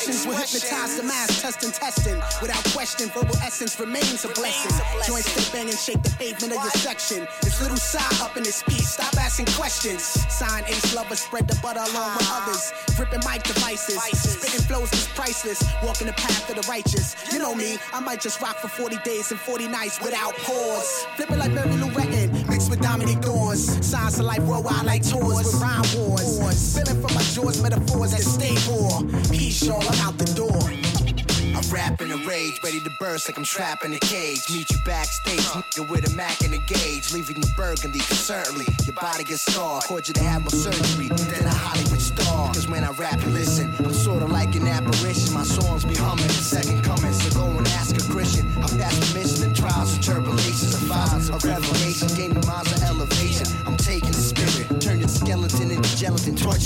poetic expressions will hypnotize the mass, testing, testing. Without question, verbal essence remains a blessing. Joint stay bang and shake the pavement of your section. It's little side up in this piece. Stop asking questions. Sign ace lover, spread the butter along with others. Ripping mic devices, spitting flows is priceless. Walking the path of the righteous. You know me, I might just rock for 40 days and 40 nights without pause. Flipping like Mary Lou Retton, with Dominique Dawes. Signs of life worldwide like tours with rhyme wars. Feeling from my jaws, metaphors that stay raw. Peace, y'all, I'm out the door. I'm rapping a rage, ready to burst like I'm trapped in a cage. Meet you backstage, nigga with a Mac and a gauge, leaving you burgundy. Cause certainly your body gets scarred. Cause you to have more surgery than a Hollywood star. Cause when I rap and listen, I'm sorta like an apparition. My songs be humming, second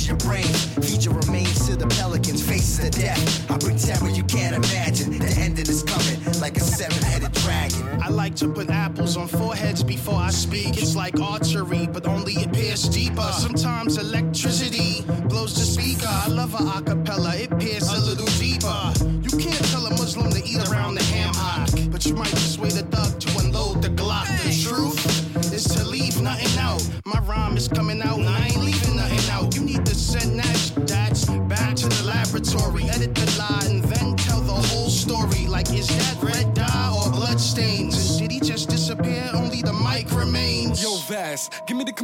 your brain. Feed your remains to the pelicans, faces of death. I bring terror you can't imagine. The ending is coming like a seven-headed dragon. I like to put apples on foreheads before I speak. It's like archery, but only it pierces deeper. Sometimes electricity blows the speaker. I love a acapella, it pierces a little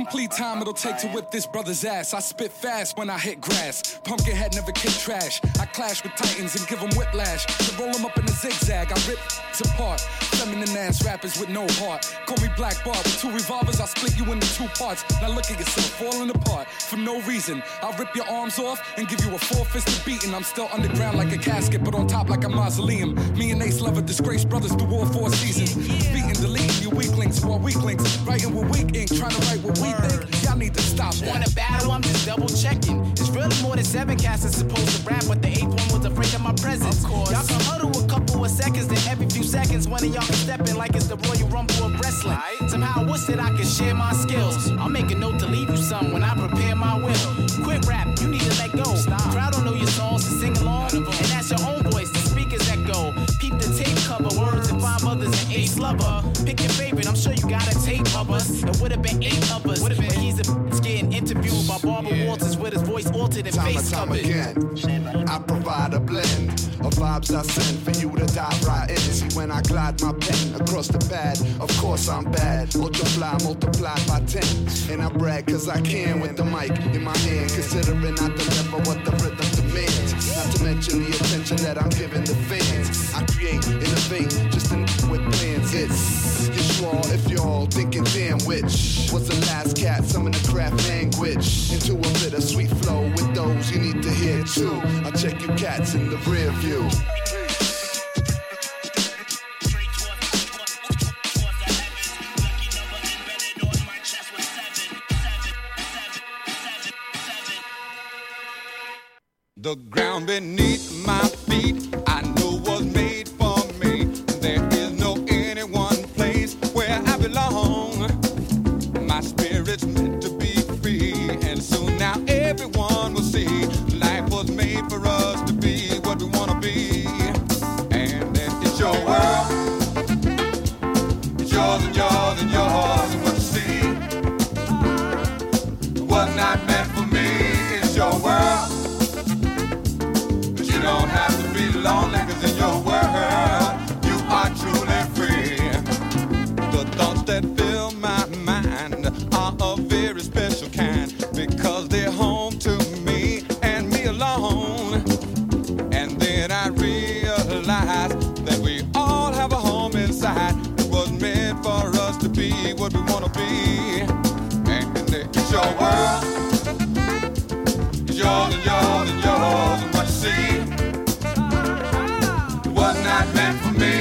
complete time it'll take to whip this brother's ass. I spit fast when I hit grass. Pumpkinhead never kick trash. I clash with titans and give them whiplash. To roll them up in a zigzag, I rip apart. Feminine ass rappers with no heart. Call me Black Bar with two revolvers, I split you into two parts. Now look at yourself falling apart for no reason. I'll rip your arms off and give you a four fisted beating. I'm still underground like a casket, but on top like a mausoleum. Me and Ace Lover, disgraced brothers through all four seasons. Beating, deleting you weaklings who are weaklings. Writing with weak ink, trying to write what think. Y'all need to stop. Want a battle? I'm just double checking. It's really more than seven cats that's supposed to rap, but the eighth one was afraid of my presence. Of course. Y'all can huddle a couple of seconds, then every few seconds, one of y'all can step in like it's the Royal Rumble of wrestling. Somehow I wish that I could share my skills. I'll make a note to leave you some when I prepare my will. Quit rap, you need to let go. Crowd don't know your songs to sing along, and that's your own voice. The speakers echo. Peep the tape cover, words and five others and ace lover. Pick your favorite, I'm sure you got a tape of us. It would have been eight of us, his and Time and face time again, I provide a blend of vibes I send for you to dive right in. See when I glide my pen across the pad, of course I'm bad. Multiply, multiplied by ten, and I brag 'cause I can with the mic in my hand. Considering I deliver what the rhythm demands. Not to mention the attention that I'm giving the fans. I create, innovate, just in with plans. It's you sure if y'all thinking damn which was the last cat summon the craft language into a bit of sweet flow with those you need to hear too. I check you cats in the rear view. The ground beneath Was not meant for me.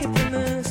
hepimiz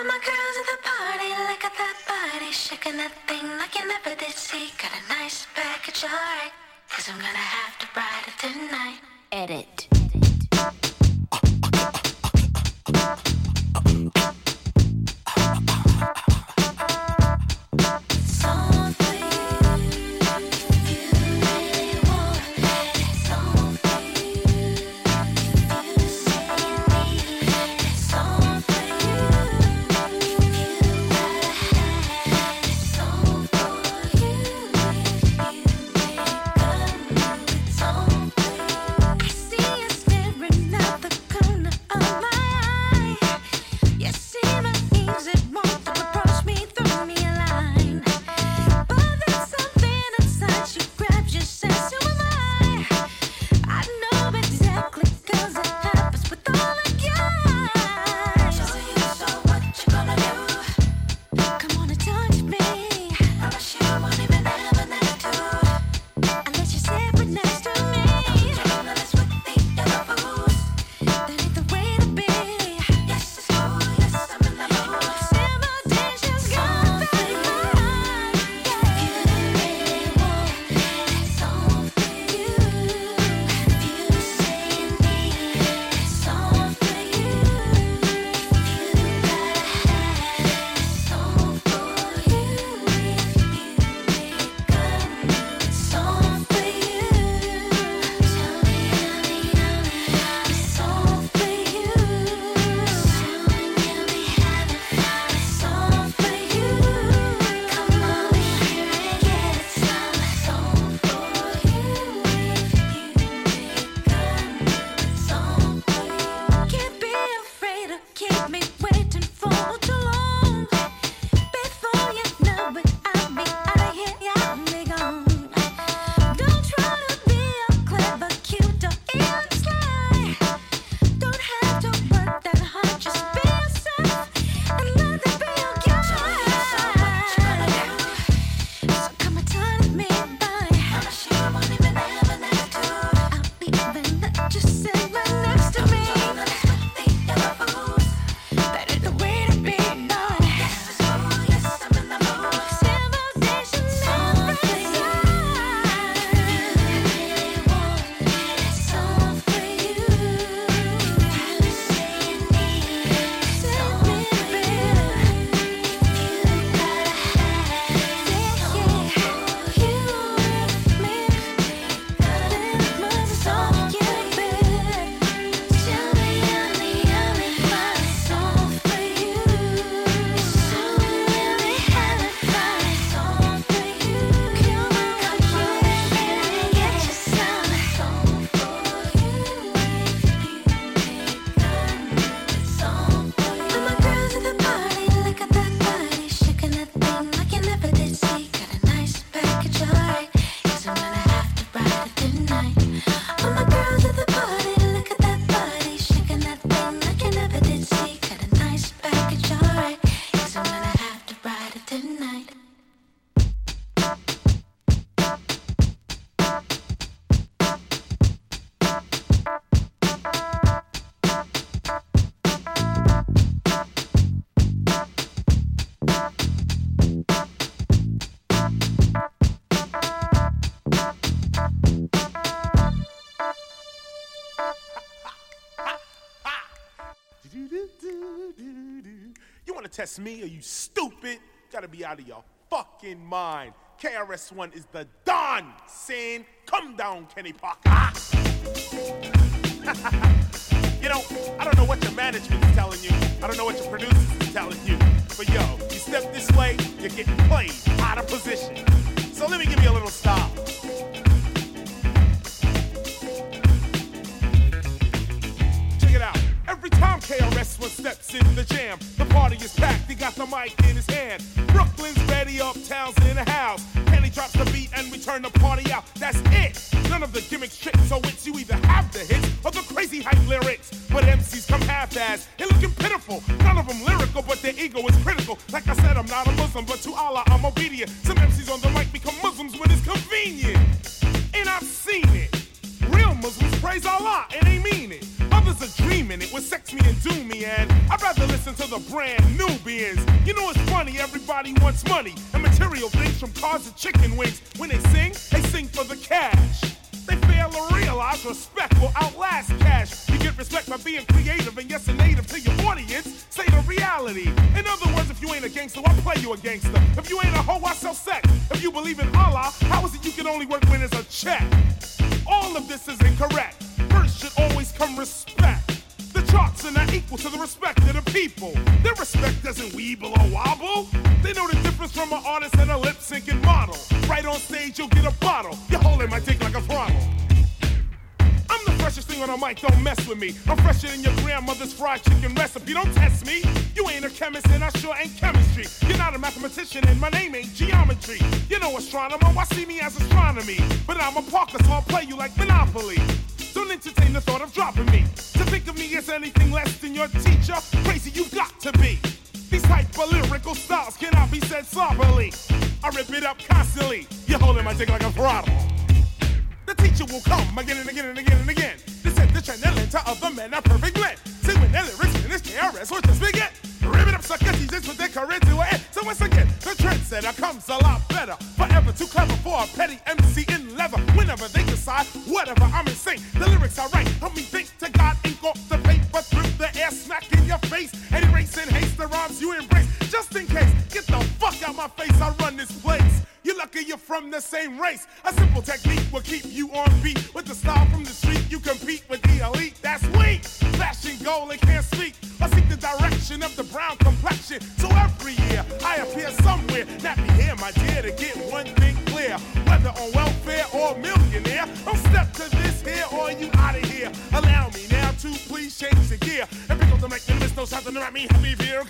All my girls at the party, look at that body, shaking that thing like you never did see. Got a nice package, alright, cause I'm gonna have to ride it tonight. Edit. Test me? Are you stupid? Gotta be out of your fucking mind. KRS-One is the Don saying, come down, Kenny Parker. you know, I don't know what your management is telling you. I don't know what your producers is telling you. But yo, you step this way, you're getting played out of position. So let me give you a little style. Time KRS-One steps in the jam, the party is packed. He got the mic in his hand. Brooklyn's ready, uptown's in the house. Kenny drops the beat and we turn the party out. That's it. None of the gimmicks, tricks, or wits. You either have the hits or the crazy hype lyrics. But MCs come half-assed and looking pitiful. None of them lyrical, but their ego is critical. Like I said, I'm not a Muslim, but to Allah I'm obedient. Some MCs on the mic become Muslims when it's convenient. And I've seen it. Real Muslims praise Allah and they mean it. Others are dreaming it with sex me and do me, and I'd rather listen to the brand new Nubians. You know it's funny, everybody wants money and material things from cars to chicken wings. When they sing, they sing for the cash. They fail to realize respect will outlast cash. You get respect by being creative and yes, a native to your audience. Say the reality. In other words, if you ain't a gangster, I play you a gangster. If you ain't a hoe, I sell sex. If you believe in Allah, how is it you can only work when there's a check? All of this is incorrect. First should always come respect. The charts are not equal to the respect of the people. Their respect doesn't weeble or wobble. They know the difference from an artist and a lip syncing model. Right on stage, you'll get a bottle. You're holding my dick like a throttle. I'm the freshest thing on the mic, don't mess with me. I'm fresher than your grandmother's fried chicken recipe. Don't test me. You ain't a chemist and I sure ain't chemistry. You're not a mathematician and my name ain't geometry. You know astronomer, why see me as astronomy? But I'm a Parker, so I'll play you like Monopoly. Don't entertain the thought of dropping me. To think of me as anything less than your teacher, crazy you've got to be. These type of lyrical styles cannot be said sloppily. I rip it up constantly. You're holding my dick like a throttle. The teacher will come again and again and again and again. To set the trend and lend to other men a perfect blend. See when their lyrics finish, KRS will just begin. Rip it up, sucker teachers with their career to end. So once again, the trendsetter comes a lot better. Forever too clever for a petty MC in leather. Whenever they decide, whatever, I'm insane. The lyrics I write help me think to God, ink off the paper through the air, smack in your face. And erase and haste the rhymes you embrace. Just in case, get the fuck out my face, I run this place. You're lucky you're from the same race. A simple technique will keep you on beat. With the style from the street, you compete with the elite. That's weak. Fashion goal, they can't speak. I seek the direction of the brown complexion. So every year, I appear somewhere. Not Nappy hair, my dear, to get one thing clear. Whether on welfare or millionaire, don't step to this here or you out of here. Allow me to please change the gear. And pick up the mic, and there's no something to me, happy veer.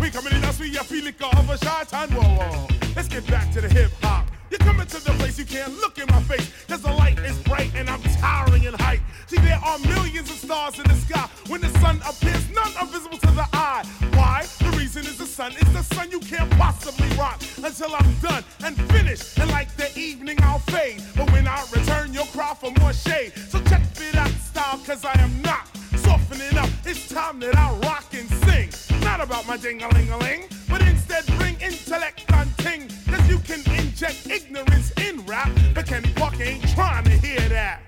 We coming in as we a feeling of a shy time. Whoa, whoa. Let's get back to the hip hop. You're coming to the place you can't look in my face. Cause the light is bright and I'm towering in height. See, there are millions of stars in the sky. When the sun appears, none are visible to the eye. Why? The reason is the sun. It's the sun you can't possibly rock until I'm done and finished. And like the evening, I'll fade. But when I return, you'll cry for more shade. So check it out style, cause I am not up. It's time that I rock and sing. Not about my ding-a-ling-a-ling, but instead bring intellect on ting. Cause you can inject ignorance in rap, but Kenny Parker ain't trying to hear that.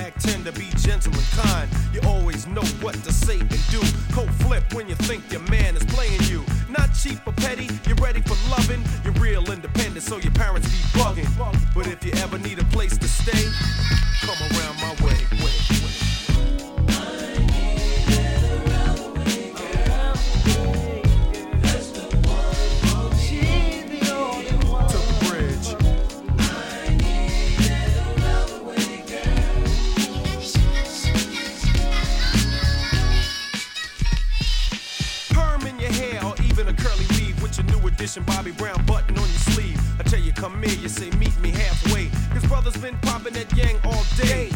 Act tender, be gentle and kind. You always know what to say and do. Cold flip when you think your man is playing you. Not cheap or petty, you're ready for loving. You're real independent, so your parents be bugging. But if you ever need a place to stay, come around my way. To edition Bobby Brown button on your sleeve. I tell you, come here, you say, meet me halfway. Cause brother's been popping that yang all day.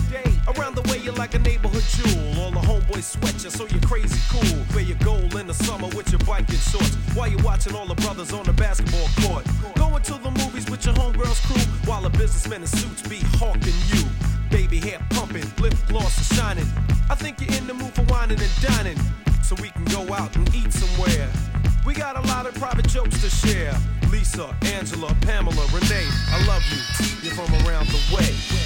Around the way, you're like a neighborhood jewel. All the homeboys sweat you, so you're crazy cool. Where you go in the summer with your biking shorts. While you're watching all the brothers on the basketball court. Going to the movies with your homegirls crew. While the businessmen in suits be hawking you. Baby hair pumping, lip gloss is shining. I think you're in the mood for wining and dining. So we can go out and eat somewhere. We got a lot of private jokes to share. Lisa, Angela, Pamela, Renee, I love you. You're from around the way.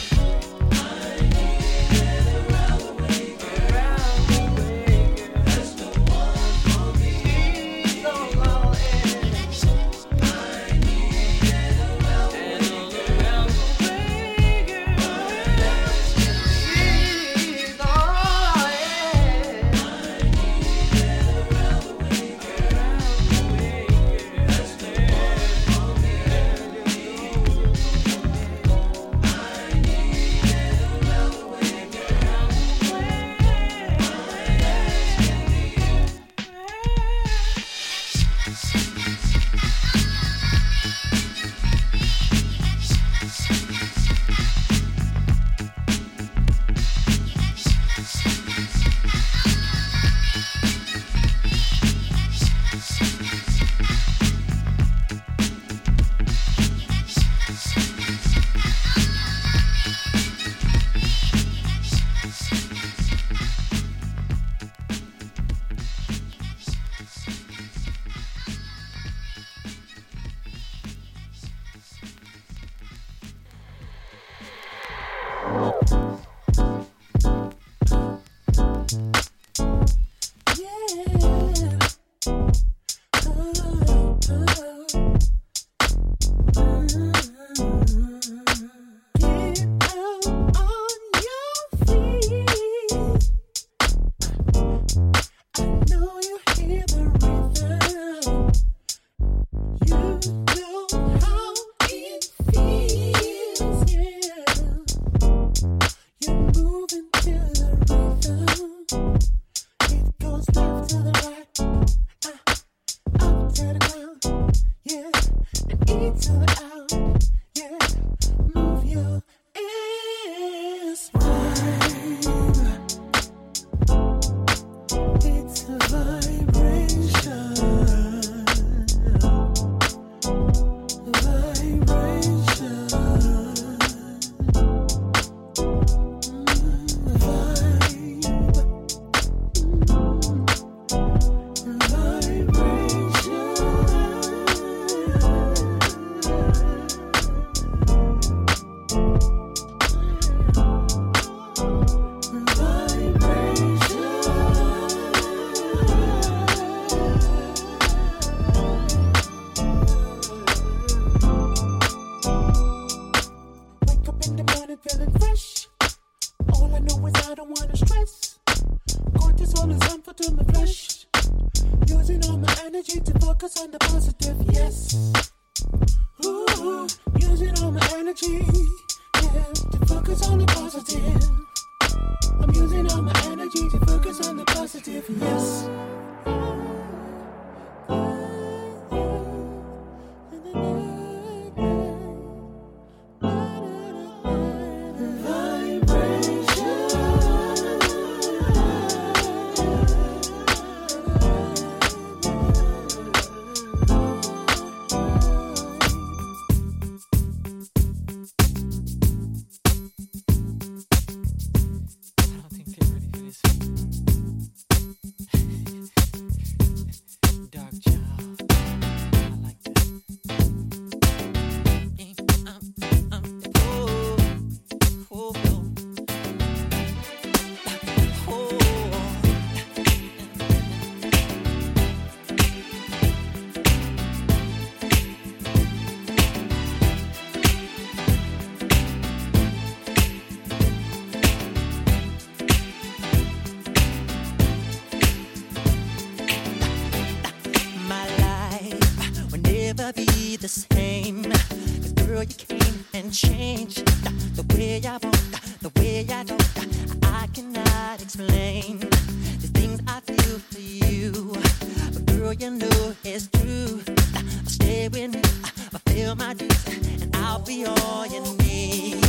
Stay with me, fulfill my dreams, and I'll be all you need.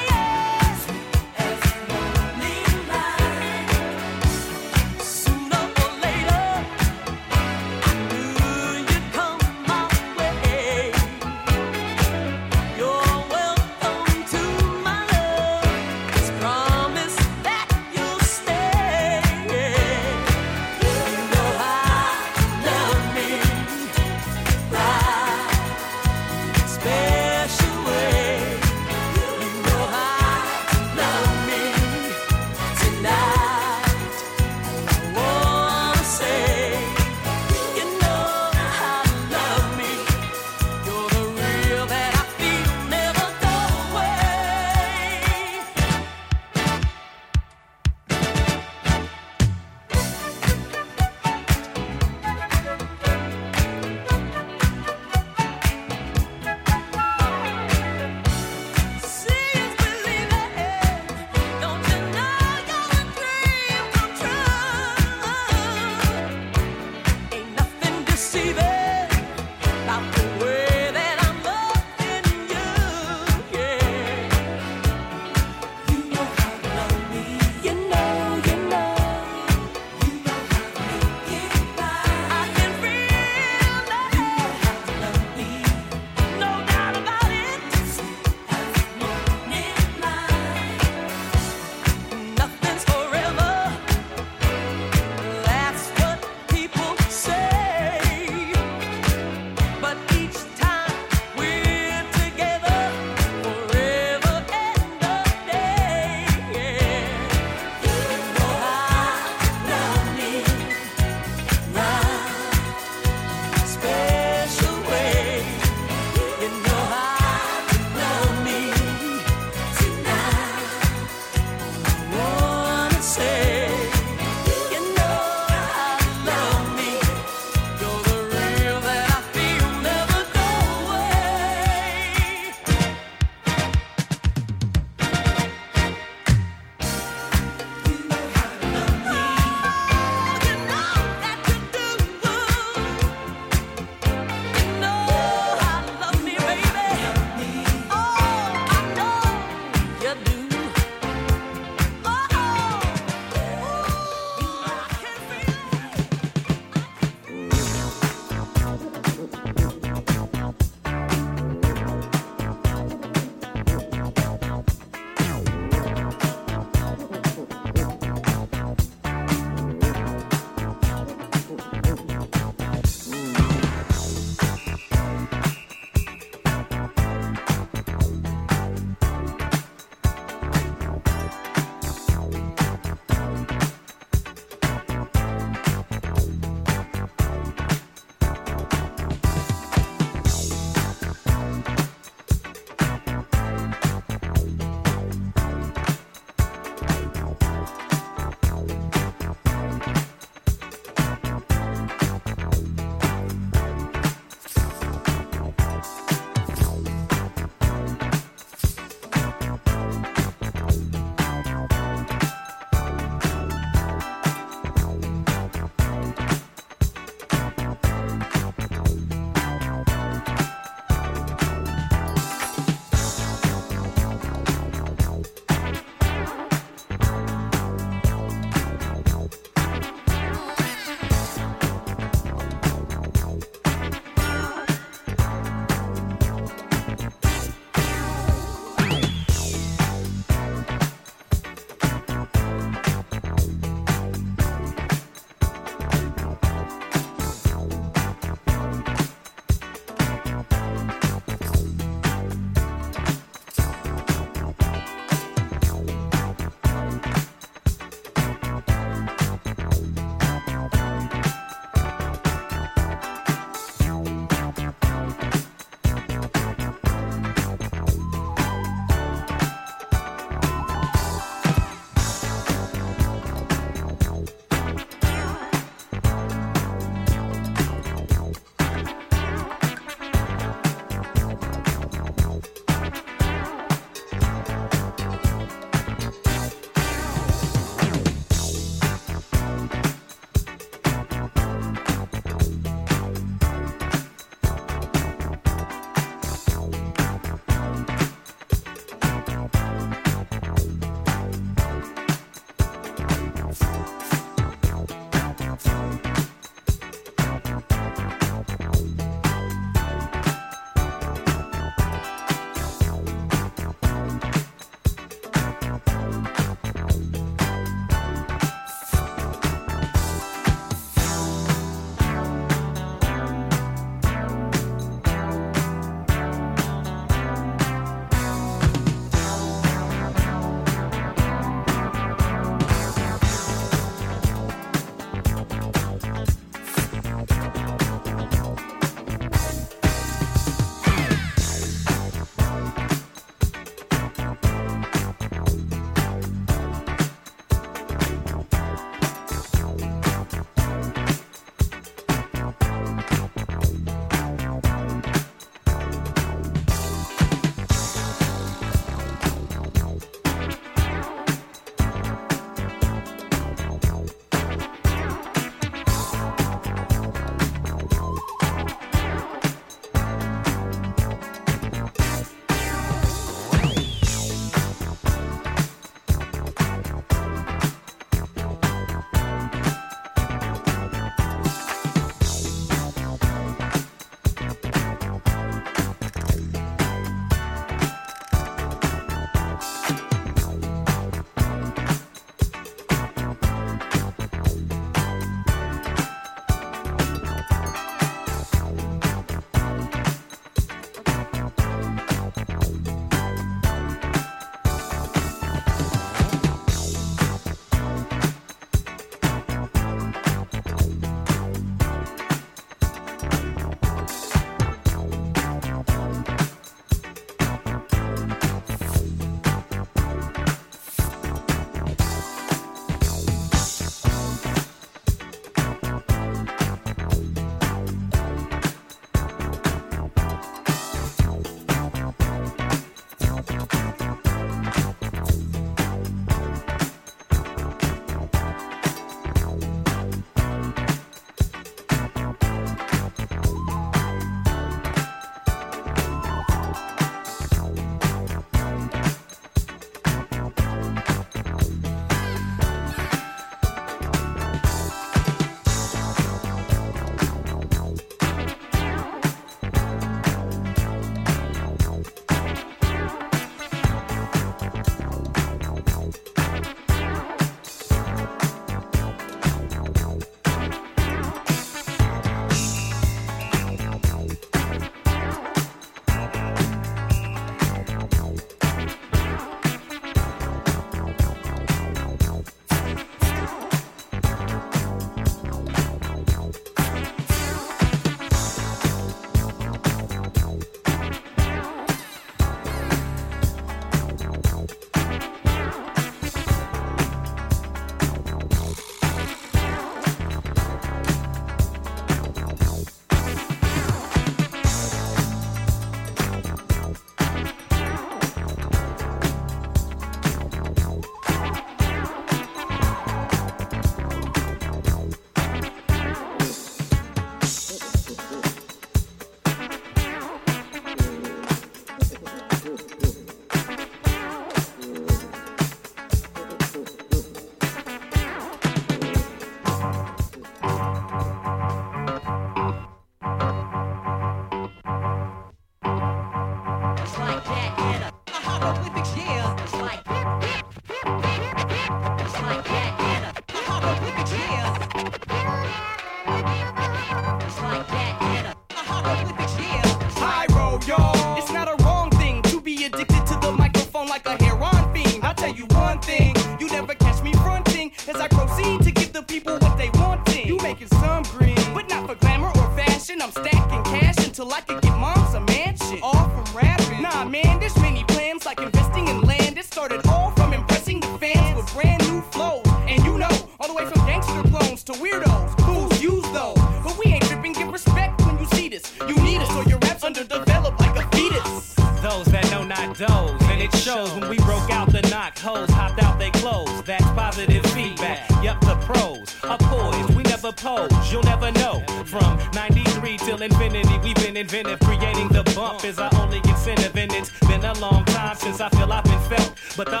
Pros are poised. We never pose, you'll never know. From 93 till infinity, we've been inventive. Creating the bump is our only incentive, and it's been a long time since I feel I've been felt. But the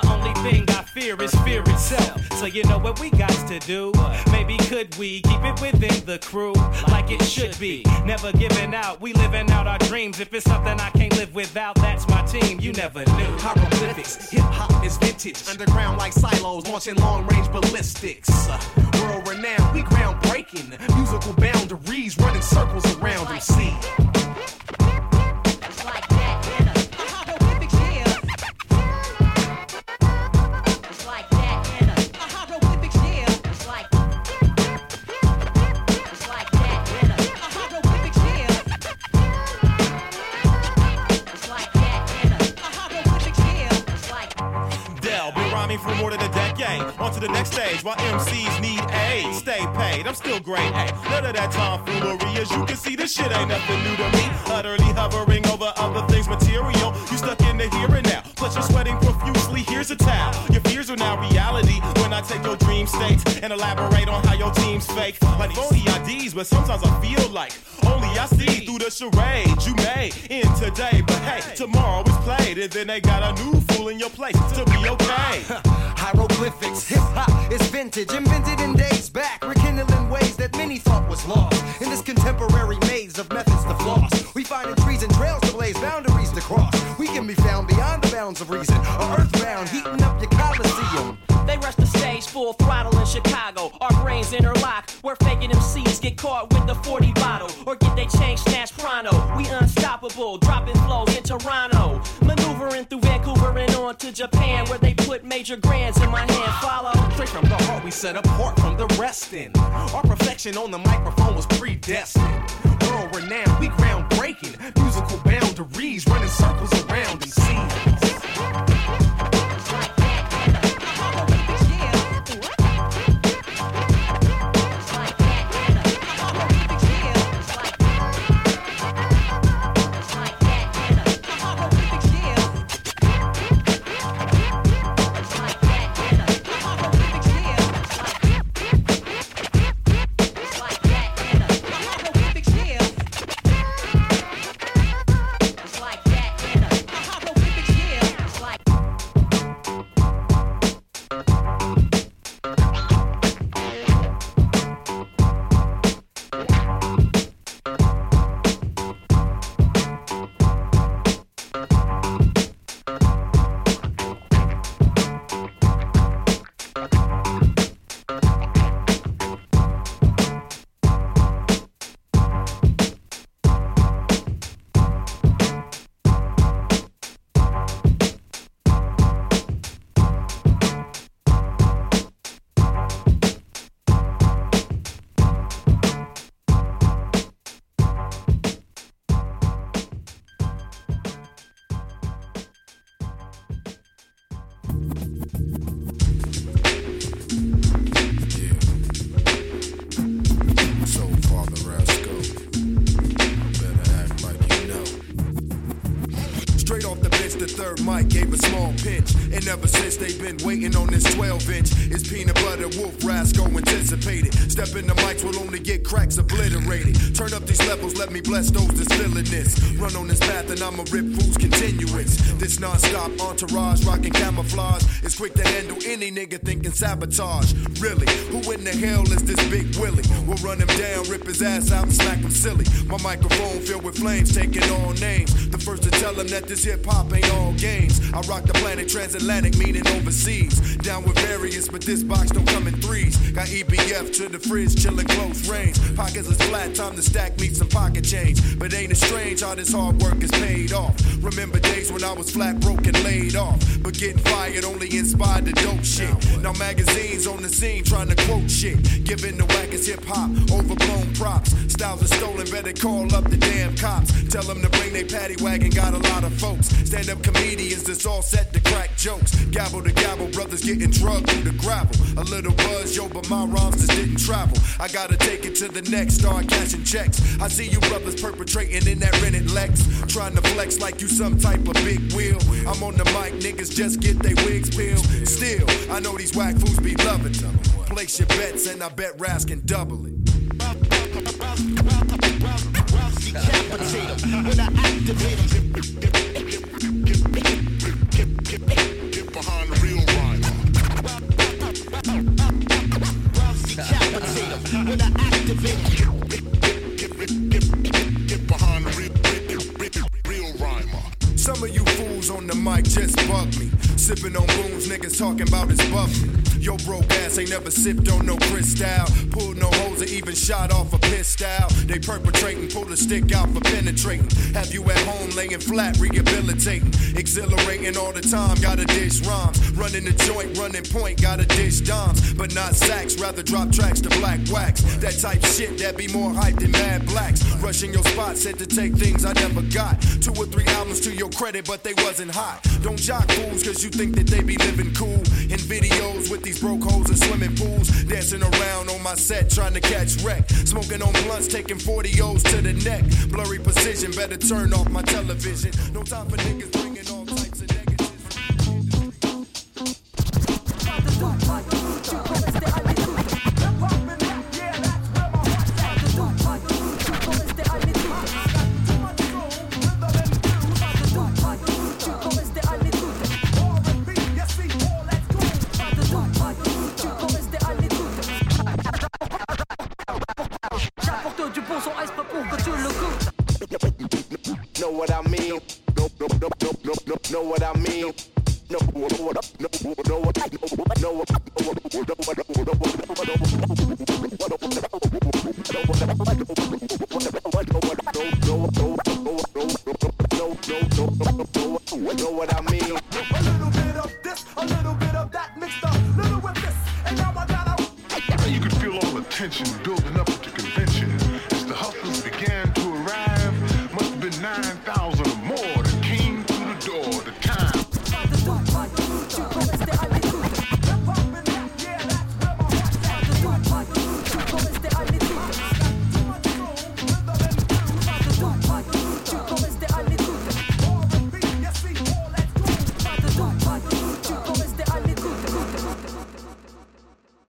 fear is fear itself. So you know what we got to do? Maybe could we keep it within the crew like it should be? Never giving out, we living out our dreams. If it's something I can't live without, that's my team. You never knew. Hieroglyphics, hip hop is vintage. Underground like silos, launching long range ballistics. World renowned, we groundbreaking. Musical boundaries running circles around MC. Dell, to the next stage. While MCs need aid. Stay paid, I'm still great. Hey, none of that tomfoolery. As you can see, this shit ain't nothing new to me. Utterly hovering over other things material. You stuck in the here and now. Plus, you're sweating profusely. Here's a towel. Your fears are now reality when I take your dream states and elaborate on how your team's fake. Like phony IDs, but sometimes I feel like only I see through the charade you made in today. But hey, tomorrow is played, and then they got a new fool in your place to be okay. Hieroglyphics, hip hop is vintage, invented in days back, rekindling ways that many thought was lost. In this contemporary maze of methods to floss, we find in trees and trails to blaze, boundaries to cross. We can be found beyond the bounds of reason, or earthbound, heating up your coliseum. They rush the stage full throttle in Chicago. Our brains interlock. We're faking MCs get caught with the 40 bottle or get they change snatched pronto. We unstoppable, dropping flows in Toronto. Maneuvering through Vancouver and on to Japan where they put major grands in my hand. Follow. Straight from the heart, we set apart from the resting. Our perfection on the microphone was predestined. World renowned, we groundbreaking. Musical boundaries running circles around MCs. So anticipated. Step in the mics will only get cracks obliterated. Turn up these levels, let me bless those that's feeling this. Run on this path and I'ma rip fools continuous. This non-stop entourage rocking camouflage is quick to handle any nigga thinking sabotage. Really, who in the hell is this big Willie? We'll run him down, rip his ass out and smack him silly. My microphone filled with flames, taking all names. The first to tell him that this hip hop ain't all games. I rock the planet transatlantic, meaning overseas. Down with various, but this box don't come in threes. Got EBF to the fridge, chillin' close range. Pockets is flat, time to stack me some pocket change. But ain't it strange how this hard work is paid off? Remember days when I was flat broke and laid off. But getting fired only inspired the dope shit. Now magazines on the scene trying to quote shit. Giving the wackest hip hop overblown props. Styles are stolen, better call up the damn cops. Tell them to bring their paddy wagon, got a lot of folks. Stand up comedians that's all set to crack jokes. Gabble to gabble, brothers getting drugged through the gravel. A little buzz, yo, but my rhymes just didn't travel. I gotta take it to the next, start cashing checks. I see you brothers perpetrating in that rented Lex. Trying to flex like you some type of big wheel. I'm on the mic, niggas just get they wigs peeled. Still, I know these whack fools be loving them. Place your bets and I bet Raz can double it. Decapitate when I activate 'em. Some of you fools on the mic just bug me. Sipping on Boones, niggas talking about his buffing. Yo, broke ass ain't never sipped on no Cristal. Pulled no hoes or even shot off a pistol. They perpetrating, pull the stick out for penetrating. Have you at home laying flat, rehabilitating. Exhilarating all the time, gotta dish rhymes. Running the joint, running point, gotta dish dimes. But not sacks, rather drop tracks to black wax. That type shit that be more hype than mad blacks. Rushing your spot, said to take things I never got. Two or three albums to your credit, but they wasn't hot. Don't jock fools, cause you think that they be living cool. In videos with these broke hoes in swimming pools. Dancing around on my set, trying to catch wreck. Smoking on blunts, taking 40 O's to the neck. Blurry precision, better turn off my television. No time for niggas bringing